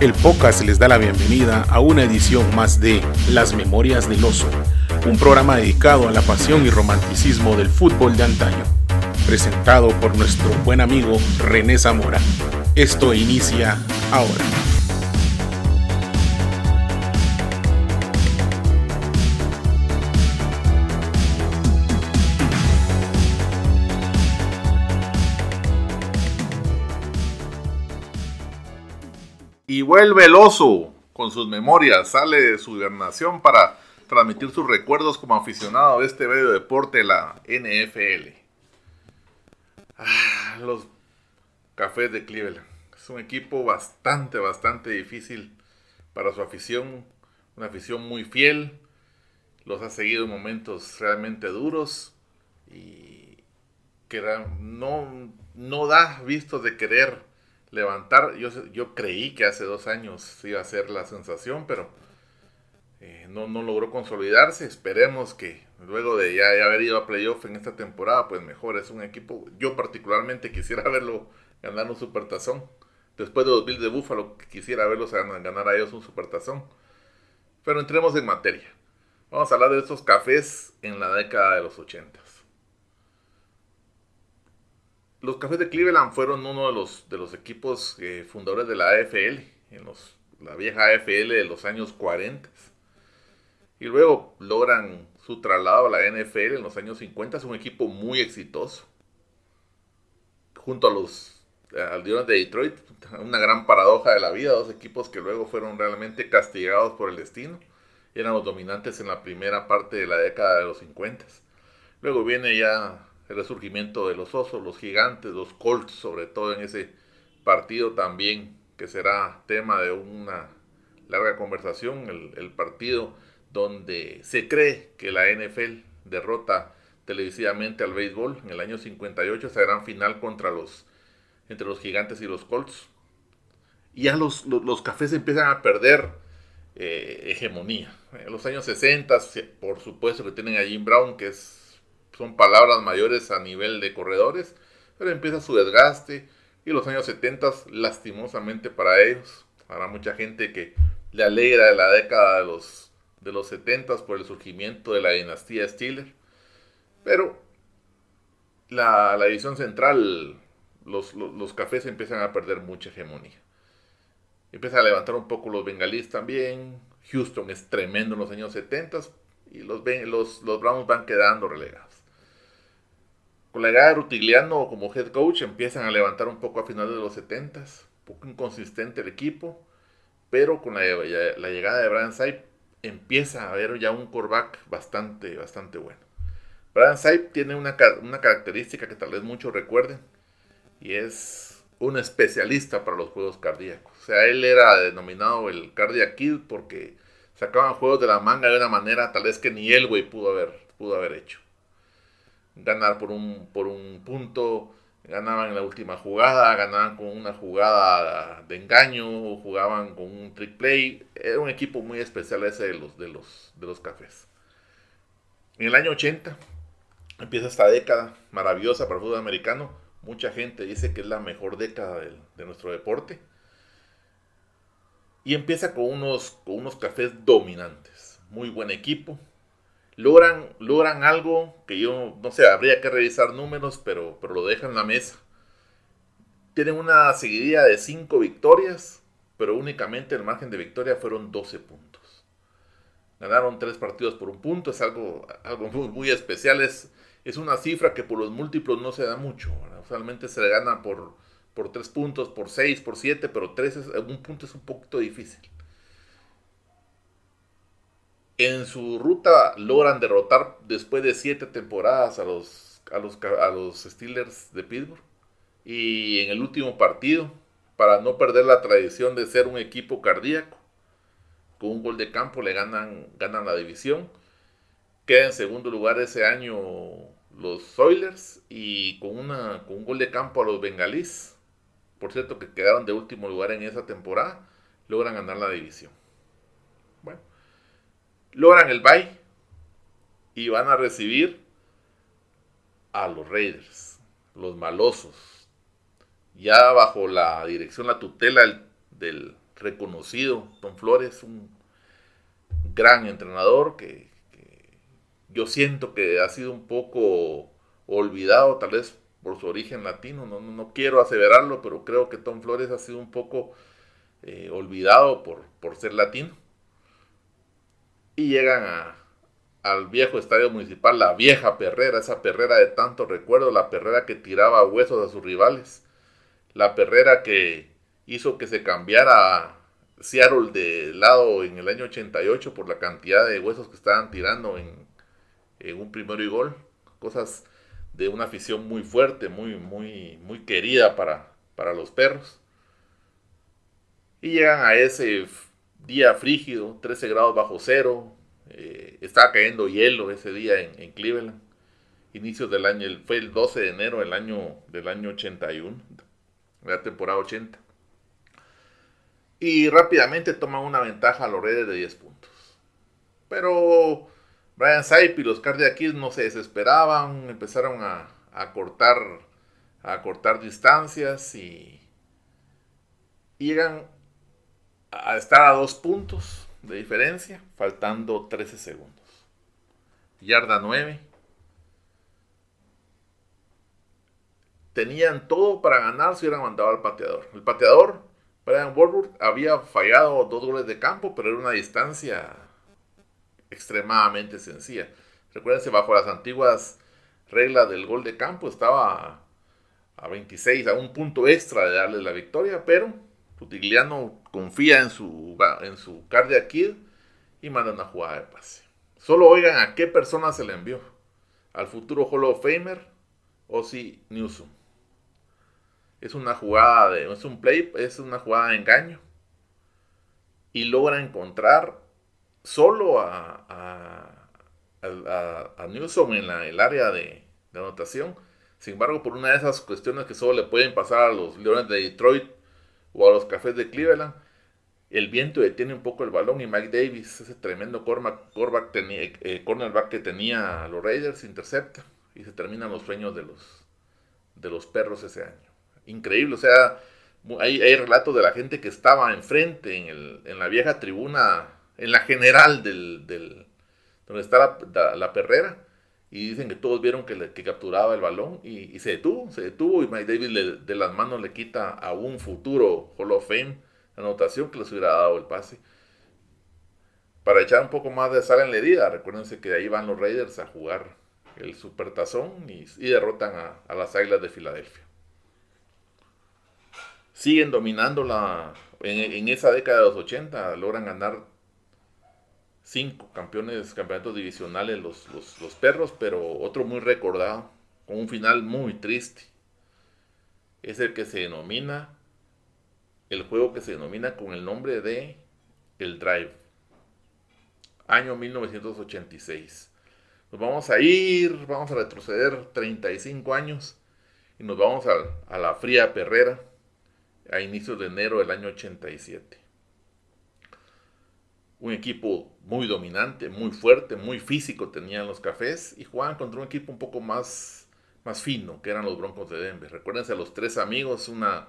El podcast les da la bienvenida a una edición más de Las Memorias del Oso, un programa dedicado a la pasión y romanticismo del fútbol de antaño, presentado por nuestro buen amigo René Zamora. Esto inicia ahora. Y vuelve el oso con sus memorias, sale de su hibernación para transmitir sus recuerdos como aficionado de este bello deporte, la NFL. Ah, los Cafés de Cleveland. Es un equipo bastante, bastante difícil para su afición. Una afición muy fiel. Los ha seguido en momentos realmente duros. Y que no, no da vistos de querer levantar. Yo, yo creí que hace dos años iba a ser la sensación, pero eh, no, no, logró consolidarse. Esperemos que luego de ya, haber ido a playoff en esta temporada, pues mejor. Es un equipo, yo particularmente quisiera verlo ganar un supertazón. Después de los Bills de Buffalo, quisiera verlos ganar a ellos un supertazón. Pero entremos en materia. Vamos a hablar de estos cafés en la década de los 80 los Cafés de Cleveland fueron uno de los, de los equipos eh, fundadores de la AFL, en los, la vieja AFL de los años 40. Y luego logran su traslado a la NFL en los años 50. Es un equipo muy exitoso. Junto a los al de Detroit, una gran paradoja de la vida, dos equipos que luego fueron realmente castigados por el destino. Eran los dominantes en la primera parte de la década de los 50. Luego viene ya el resurgimiento de los osos, los gigantes, los Colts, sobre todo en ese partido también, que será tema de una larga conversación, el, partido donde se cree que la NFL derrota televisivamente al béisbol en el año 58, esa gran final contra los, entre los gigantes y los Colts. Y ya los, los, cafés empiezan a perder eh, hegemonía. En los años 60, por supuesto que tienen a Jim Brown, que es son palabras mayores a nivel de corredores, pero empieza su desgaste y los años 70 lastimosamente para ellos, habrá mucha gente que le alegra de la década de los, de los 70 por el surgimiento de la dinastía Steeler, pero la, la edición central, los, los, cafés empiezan a perder mucha hegemonía. Empieza a levantar un poco los bengalíes también. Houston es tremendo en los años 70 y los, los, los Browns van quedando relegados. Con la llegada de Rutigliano como head coach empiezan a levantar un poco a finales de los 70 un poco inconsistente el equipo, pero con la, llegada de Brian Saip empieza a haber ya un quarterback bastante, bastante bueno. Brian Saip tiene una, una característica que tal vez muchos recuerden, y es un especialista para los juegos cardíacos. O sea, él era denominado el Cardiac Kid porque sacaban juegos de la manga de una manera tal vez que ni él, güey, pudo haber, pudo haber hecho ganar por un, por un punto, ganaban en la última jugada, ganaban con una jugada de engaño, jugaban con un trick play. Era un equipo muy especial ese de los, de los, de los cafés. En el año 80 empieza esta década maravillosa para el fútbol americano. Mucha gente dice que es la mejor década de, de nuestro deporte. Y empieza con unos, con unos cafés dominantes. Muy buen equipo, logran, logran algo que yo, no sé, habría que revisar números, pero, pero lo dejan en la mesa. Tienen una seguidilla de 5 victorias, pero únicamente el margen de victoria fueron 12 puntos. Ganaron 3 partidos por un punto, es algo, algo muy, muy especial, es, es, una cifra que por los múltiplos no se da mucho. Usualmente se le gana por, por 3 puntos, por 6, por 7, pero 3 es, un punto es un poquito difícil. En su ruta logran derrotar después de siete temporadas a los, a los, a los Steelers de Pittsburgh. Y en el último partido, para no perder la tradición de ser un equipo cardíaco, con un gol de campo le ganan, ganan la división. Queda en segundo lugar ese año los Oilers y con, una, con un gol de campo a los Bengalís. Por cierto que quedaron de último lugar en esa temporada, logran ganar la división logran el bye y van a recibir a los Raiders, los malosos, ya bajo la dirección, la tutela del, reconocido. Tom Flores, un gran entrenador que, yo siento que ha sido un poco olvidado, tal vez por su origen latino. No, no, quiero aseverarlo, pero creo que Tom Flores ha sido un poco eh, olvidado por, por ser latino. Y llegan a, al viejo estadio municipal, la vieja perrera, esa perrera de tanto recuerdo, la perrera que tiraba huesos a sus rivales, la perrera que hizo que se cambiara Seattle de lado en el año 88 por la cantidad de huesos que estaban tirando en, un primero y gol, cosas de una afición muy fuerte, muy, muy, muy querida para, para los perros. Y llegan a ese día frígido, 13 grados bajo cero, eh, estaba cayendo hielo ese día en, Cleveland. Inicios del año, fue el 12 de enero del año, del año 81, la temporada 80. Y rápidamente toman una ventaja a los Raiders de 10 puntos. Pero Brian Saip y los Cardiac Kids no se desesperaban, empezaron a, a cortar a cortar distancias y, y llegan a estar a dos puntos de diferencia, faltando 13 segundos. Yarda 9. Tenían todo para ganar si hubieran mandado al pateador. El pateador, Brian Warburg, había fallado dos goles de campo, pero era una distancia extremadamente sencilla. Recuérdense, bajo las antiguas reglas del gol de campo, estaba a 26, a un punto extra de darle la victoria, pero Putigliano confía en su, en su cardiac kid y manda una jugada de pase. Solo oigan a qué persona se le envió. Al futuro Hall of Famer, Ozzy Newsom. Es una jugada de, es un play, es una jugada de engaño. Y logra encontrar solo a, a, Newsom en el área de, de anotación. Sin embargo, por una de esas cuestiones que solo le pueden pasar a los Leones de Detroit, o a los Cafés de Cleveland. El viento detiene un poco el balón y Mike Davis, ese tremendo cornerback, tenía, eh, cornerback que tenía los Raiders, intercepta y se terminan los sueños de los, de los perros ese año. Increíble, o sea, hay, hay relatos de la gente que estaba enfrente en, el, en la vieja tribuna, en la general del, del donde está la perrera, y dicen que todos vieron que, que capturaba el balón y, se detuvo, se detuvo y Mike Davis de las manos le quita a un futuro Hall of Fame anotación que les hubiera dado el pase. Para echar un poco más de sal en la herida, recuérdense que ahí van los Raiders a jugar el Supertazón y, y derrotan a, las Águilas de Filadelfia. Siguen dominando la, en, en esa década de los 80, logran ganar cinco campeones, campeonatos divisionales los, los, perros, pero otro muy recordado, con un final muy triste. Es el que se denomina, el juego que se denomina con el nombre de El Drive. Año 1986. Nos vamos a ir, vamos a retroceder 35 años y nos vamos a, a la fría perrera a inicios de enero del año 87 un equipo muy dominante, muy fuerte, muy físico tenían los cafés y jugaban contra un equipo un poco más, más fino, que eran los Broncos de Denver. Recuérdense a los tres amigos, una,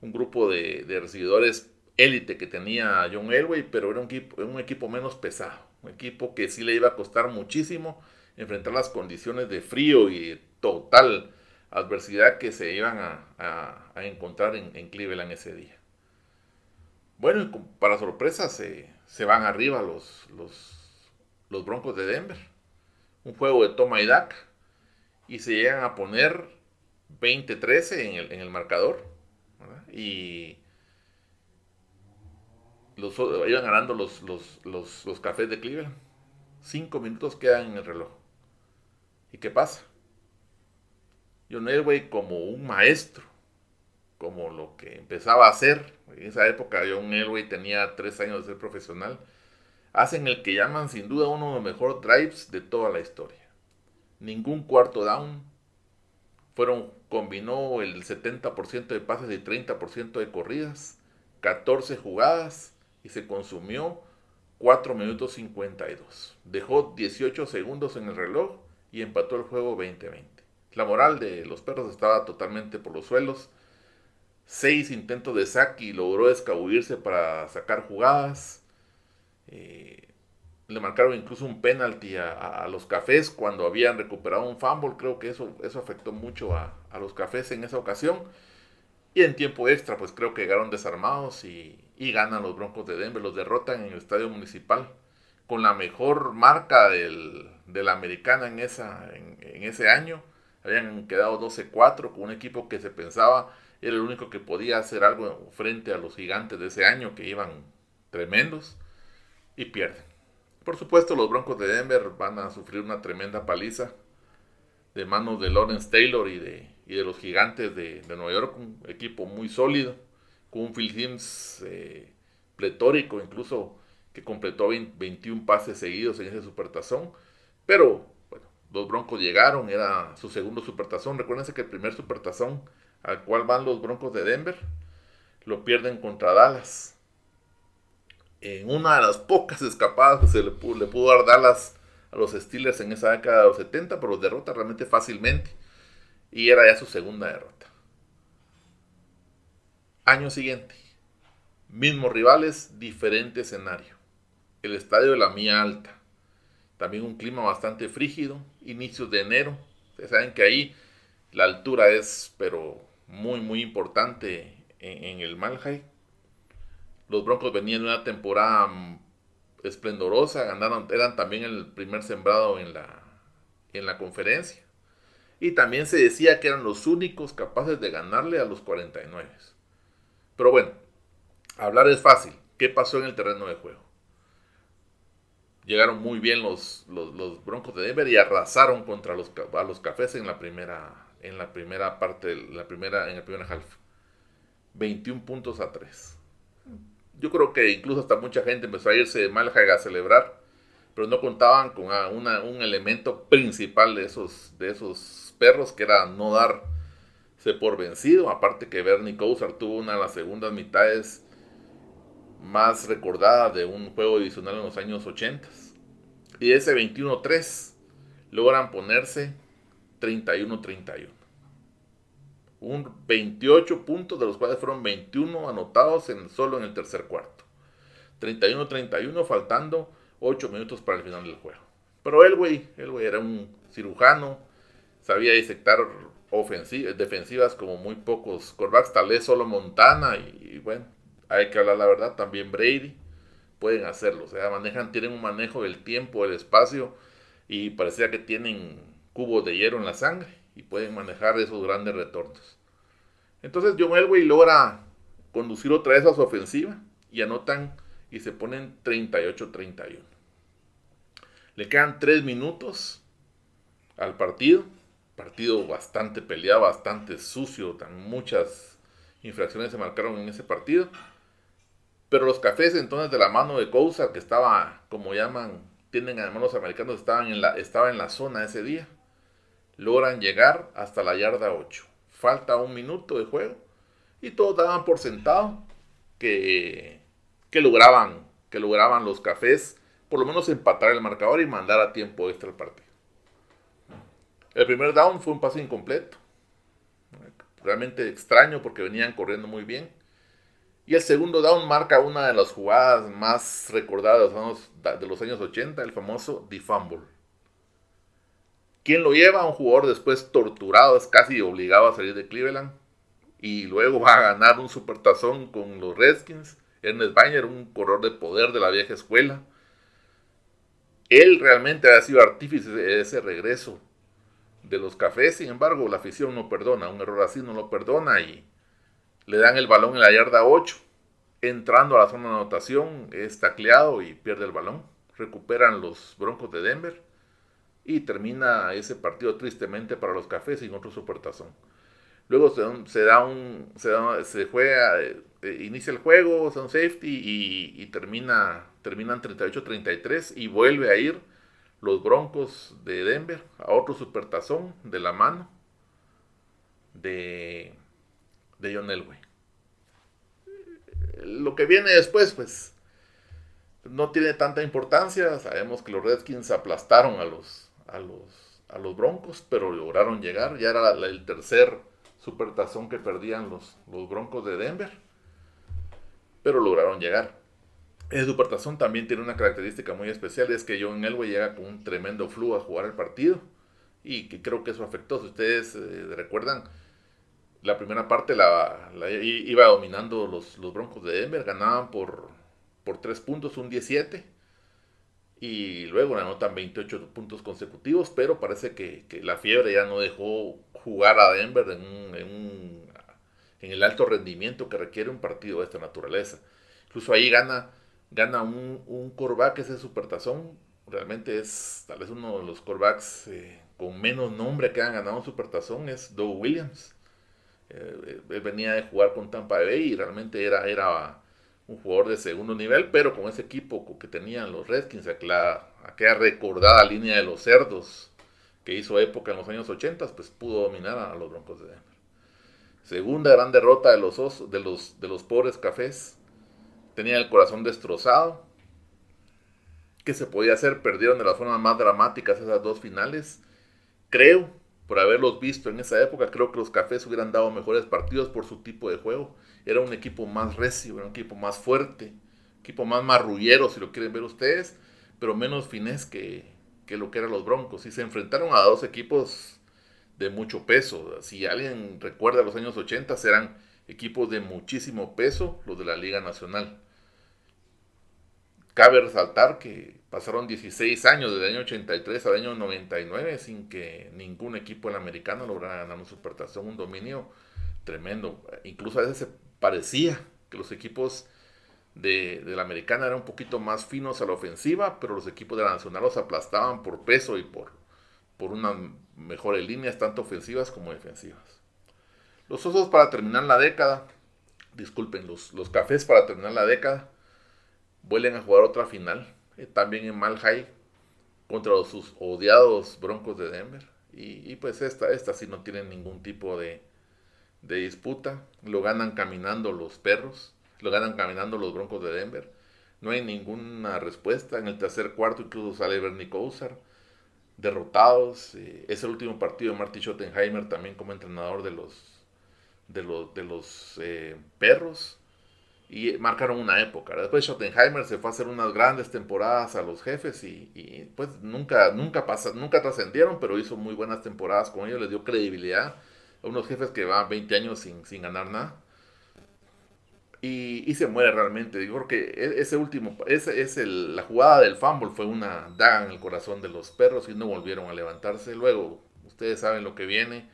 un grupo de, de recibidores élite que tenía John Elway, pero era un equipo, un equipo menos pesado, un equipo que sí le iba a costar muchísimo enfrentar las condiciones de frío y total adversidad que se iban a, a, encontrar en, en, Cleveland ese día. Bueno, para sorpresa se, se van arriba los, los, Broncos de Denver. Un juego de toma y daca. Y se llegan a poner 20-13 en el, en el, marcador. Y los, iban ganando los, los, cafés de Cleveland. Cinco minutos quedan en el reloj. ¿Y qué pasa? John Elway como un maestro, como lo que empezaba a hacer en esa época John Elway tenía tres años de ser profesional, hacen el que llaman sin duda uno de los mejores drives de toda la historia. Ningún cuarto down, fueron, combinó el 70% de pases y 30% de corridas, 14 jugadas y se consumió 4 minutos 52. Dejó 18 segundos en el reloj y empató el juego 20-20. La moral de los perros estaba totalmente por los suelos seis intentos de saque y logró escabullirse para sacar jugadas. Eh, le marcaron incluso un penalti a, los cafés cuando habían recuperado un fumble. Creo que eso, eso afectó mucho a, a, los cafés en esa ocasión. Y en tiempo extra, pues creo que llegaron desarmados y, y ganan los Broncos de Denver. Los derrotan en el estadio municipal con la mejor marca del, de la americana en, esa, en, en ese año. Habían quedado 12-4 con un equipo que se pensaba era el único que podía hacer algo frente a los gigantes de ese año que iban tremendos y pierden. Por supuesto, los Broncos de Denver van a sufrir una tremenda paliza de manos de Lawrence Taylor y de, y de los gigantes de, Nueva York, un equipo muy sólido, con un Phil Sims eh, pletórico, incluso que completó 21 pases seguidos en ese supertazón. Pero bueno, los Broncos llegaron, era su segundo supertazón. Recuérdense que el primer supertazón al cual van los Broncos de Denver, lo pierden contra Dallas. En una de las pocas escapadas que se le pudo, dar Dallas a los Steelers en esa década de los 70, pero los derrota realmente fácilmente. Y era ya su segunda derrota. Año siguiente. Mismos rivales, diferente escenario. El estadio de la Mía Alta. También un clima bastante frígido. Inicios de enero. Ustedes saben que ahí la altura es, pero muy, muy importante en, el Malhai. Los Broncos venían de una temporada mm, esplendorosa, ganaron, eran también el primer sembrado en la, en la conferencia. Y también se decía que eran los únicos capaces de ganarle a los 49. Pero bueno, hablar es fácil. ¿Qué pasó en el terreno de juego? Llegaron muy bien los, los, Broncos de Denver y arrasaron contra los, a los cafés en la primera en la primera parte, la primera, en el primer half. 21 puntos a 3. Yo creo que incluso hasta mucha gente empezó a irse de Malhaga a celebrar, pero no contaban con un elemento principal de esos, de esos perros, que era no darse por vencido. Aparte que Bernie Kosar tuvo una de las segundas mitades más recordadas de un juego adicional en los años 80. Y ese 21-3 logran ponerse 31-31. Un 28 puntos, de los cuales fueron 21 anotados en, solo en el tercer cuarto. 31-31, faltando 8 minutos para el final del juego. Pero el güey, el güey era un cirujano, sabía disectar defensivas como muy pocos corebacks, tal vez solo Montana y, bueno, hay que hablar la verdad, también Brady pueden hacerlo, o sea, manejan, tienen un manejo del tiempo, del espacio y parecía que tienen cubos de hierro en la sangre y pueden manejar esos grandes retornos. Entonces John Elway logra conducir otra vez a su ofensiva y anotan y se ponen 38-31. Le quedan 3 minutos al partido. Partido bastante peleado, bastante sucio. Muchas infracciones se marcaron en ese partido. Pero los cafés entonces de la mano de Cousa, que estaba, como llaman, tienen además los americanos, estaban en la, estaba en la zona ese día logran llegar hasta la yarda 8. Falta un minuto de juego y todos daban por sentado que, que, lograban, que lograban los cafés por lo menos empatar el marcador y mandar a tiempo extra el partido. El primer down fue un pase incompleto. Realmente extraño porque venían corriendo muy bien. Y el segundo down marca una de las jugadas más recordadas de los años 80, el famoso The Fumble. ¿Quién lo lleva? Un jugador después torturado, es casi obligado a salir de Cleveland. Y luego va a ganar un supertazón con los Redskins. Ernest Bainer, un corredor de poder de la vieja escuela. Él realmente ha sido artífice de ese regreso de los cafés. Sin embargo, la afición no perdona. Un error así no lo perdona y le dan el balón en la yarda 8. Entrando a la zona de anotación, es tacleado y pierde el balón. Recuperan los Broncos de Denver y termina ese partido tristemente para los cafés sin otro supertazón. Luego se, da un, se, juega, eh, inicia el juego, son safety y, termina, terminan 38-33 y vuelve a ir los Broncos de Denver a otro supertazón de la mano de, de John Elway. Lo que viene después, pues, no tiene tanta importancia. Sabemos que los Redskins aplastaron a los a los, a los Broncos, pero lograron llegar. Ya era el tercer supertazón que perdían los, los Broncos de Denver, pero lograron llegar. El supertazón también tiene una característica muy especial, es que John Elway llega con un tremendo flujo a jugar el partido y que creo que eso afectó. Si ustedes eh, recuerdan, la primera parte la, iba dominando los, los, Broncos de Denver, ganaban por, por 3 puntos, un 17. Y luego anotan 28 puntos consecutivos, pero parece que, la fiebre ya no dejó jugar a Denver en, en, en, el alto rendimiento que requiere un partido de esta naturaleza. Incluso ahí gana, gana un, un coreback, ese supertazón. Realmente es tal vez uno de los corebacks eh, con menos nombre que han ganado un supertazón, es Doug Williams eh, él venía de jugar con Tampa Bay y realmente era, era un jugador de segundo nivel, pero con ese equipo que tenían los Redskins, aquella, aquella recordada línea de los cerdos que hizo época en los años 80, pues pudo dominar a los Broncos de Denver. Segunda gran derrota de los, osos, de los, de los pobres cafés. Tenía el corazón destrozado. ¿Qué se podía hacer? Perdieron de las formas más dramáticas esas dos finales. Creo por haberlos visto en esa época, creo que los Cafés hubieran dado mejores partidos por su tipo de juego. Era un equipo más recio, era un equipo más fuerte, equipo más marrullero, si lo quieren ver ustedes, pero menos finés que, que lo que eran los Broncos. Y se enfrentaron a dos equipos de mucho peso. Si alguien recuerda los años 80, eran equipos de muchísimo peso los de la Liga Nacional. Cabe resaltar que pasaron 16 años, desde el año 83 al año 99, sin que ningún equipo en americano lograra ganar un supertazón, un dominio tremendo. Incluso a veces se parecía que los equipos de, la americana eran un poquito más finos a la ofensiva, pero los equipos de la nacional los aplastaban por peso y por, por unas mejores líneas, tanto ofensivas como defensivas. Los osos para terminar la década, disculpen, los, los cafés para terminar la década, vuelven a jugar otra final, eh, también en Malhai, contra sus odiados Broncos de Denver. Y, pues esta, esta sí no tiene ningún tipo de, de, disputa. Lo ganan caminando los perros, lo ganan caminando los Broncos de Denver. No hay ninguna respuesta. En el tercer cuarto incluso sale Bernie Kosar. Derrotados. Eh, es el último partido de Marty Schottenheimer también como entrenador de los, de los, de los eh, perros y marcaron una época. Después Schottenheimer se fue a hacer unas grandes temporadas a los jefes y, pues nunca, nunca, nunca trascendieron, pero hizo muy buenas temporadas con ellos, les dio credibilidad a unos jefes que van 20 años sin, sin ganar nada. Y, se muere realmente. Que e, ese último, ese la jugada del fumble fue una daga en el corazón de los perros y no volvieron a levantarse. Luego, ustedes saben lo que viene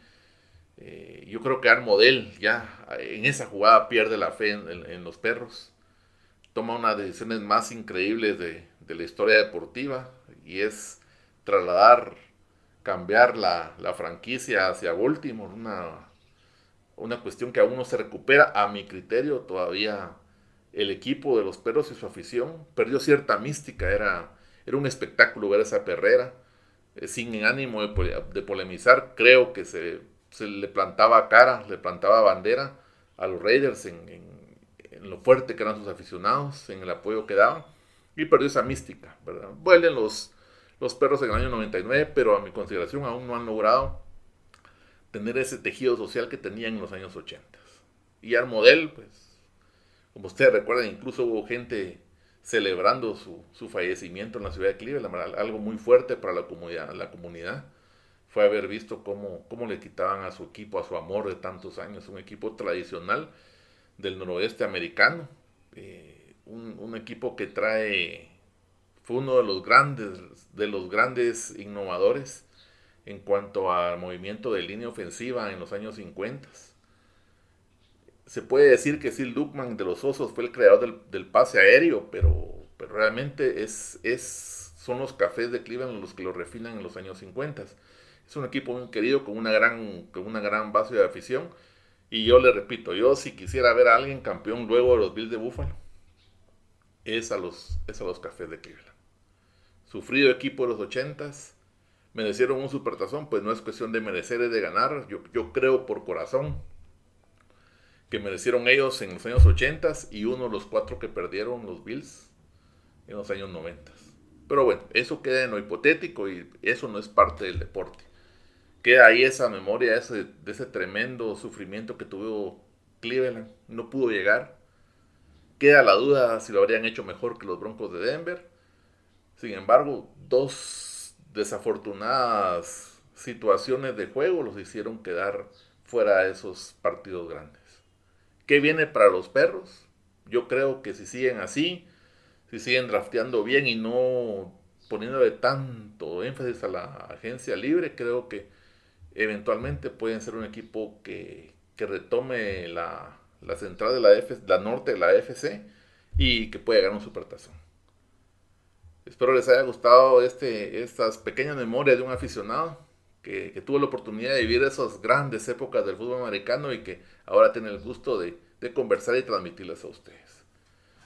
eh, yo creo que Armodel ya en esa jugada pierde la fe en, los perros. Toma unas decisiones más increíbles de, la historia deportiva y es trasladar, cambiar la, franquicia hacia Baltimore. Una, una cuestión que aún no se recupera. A mi criterio, todavía el equipo de los perros y su afición perdió cierta mística. Era, era un espectáculo ver esa perrera. Eh, sin ánimo de polemizar, creo que se se le plantaba cara, le plantaba bandera a los Raiders en, lo fuerte que eran sus aficionados, en el apoyo que daban, y perdió esa mística, ¿verdad? Vuelven los, los perros en el año 99, pero a mi consideración aún no han logrado tener ese tejido social que tenían en los años 80. Y al modelo, pues, como ustedes recuerdan, incluso hubo gente celebrando su, su, fallecimiento en la ciudad de Cleveland, algo muy fuerte para la comunidad. La comunidad fue haber visto cómo, cómo le quitaban a su equipo, a su amor de tantos años, un equipo tradicional del noroeste americano, eh, un, equipo que trae, fue uno de los grandes, de los grandes innovadores en cuanto al movimiento de línea ofensiva en los años 50. Se puede decir que Sil Duckman de los Osos fue el creador del, pase aéreo, pero, pero realmente es, es, son los cafés de Cleveland los que lo refinan en los años 50 es un equipo muy querido con una gran, con una gran base de afición. Y yo le repito, yo si quisiera ver a alguien campeón luego de los Bills de Buffalo, es a los, es a los Cafés de Cleveland. Sufrido equipo de los ochentas, merecieron un supertazón, pues no es cuestión de merecer, es de ganar. Yo, yo creo por corazón que merecieron ellos en los años ochentas y uno de los cuatro que perdieron los Bills en los años noventas. Pero bueno, eso queda en lo hipotético y eso no es parte del deporte. Queda ahí esa memoria ese, de ese tremendo sufrimiento que tuvo Cleveland, no pudo llegar. Queda la duda si lo habrían hecho mejor que los Broncos de Denver. Sin embargo, dos desafortunadas situaciones de juego los hicieron quedar fuera de esos partidos grandes. ¿Qué viene para los perros? Yo creo que si siguen así, si siguen drafteando bien y no poniéndole tanto énfasis a la agencia libre, creo que eventualmente pueden ser un equipo que, retome la, central de la, F, la norte de la FC y que pueda ganar un supertazón. Espero les haya gustado este, estas pequeñas memorias de un aficionado que, tuvo la oportunidad de vivir esas grandes épocas del fútbol americano y que ahora tiene el gusto de, de conversar y transmitirlas a ustedes.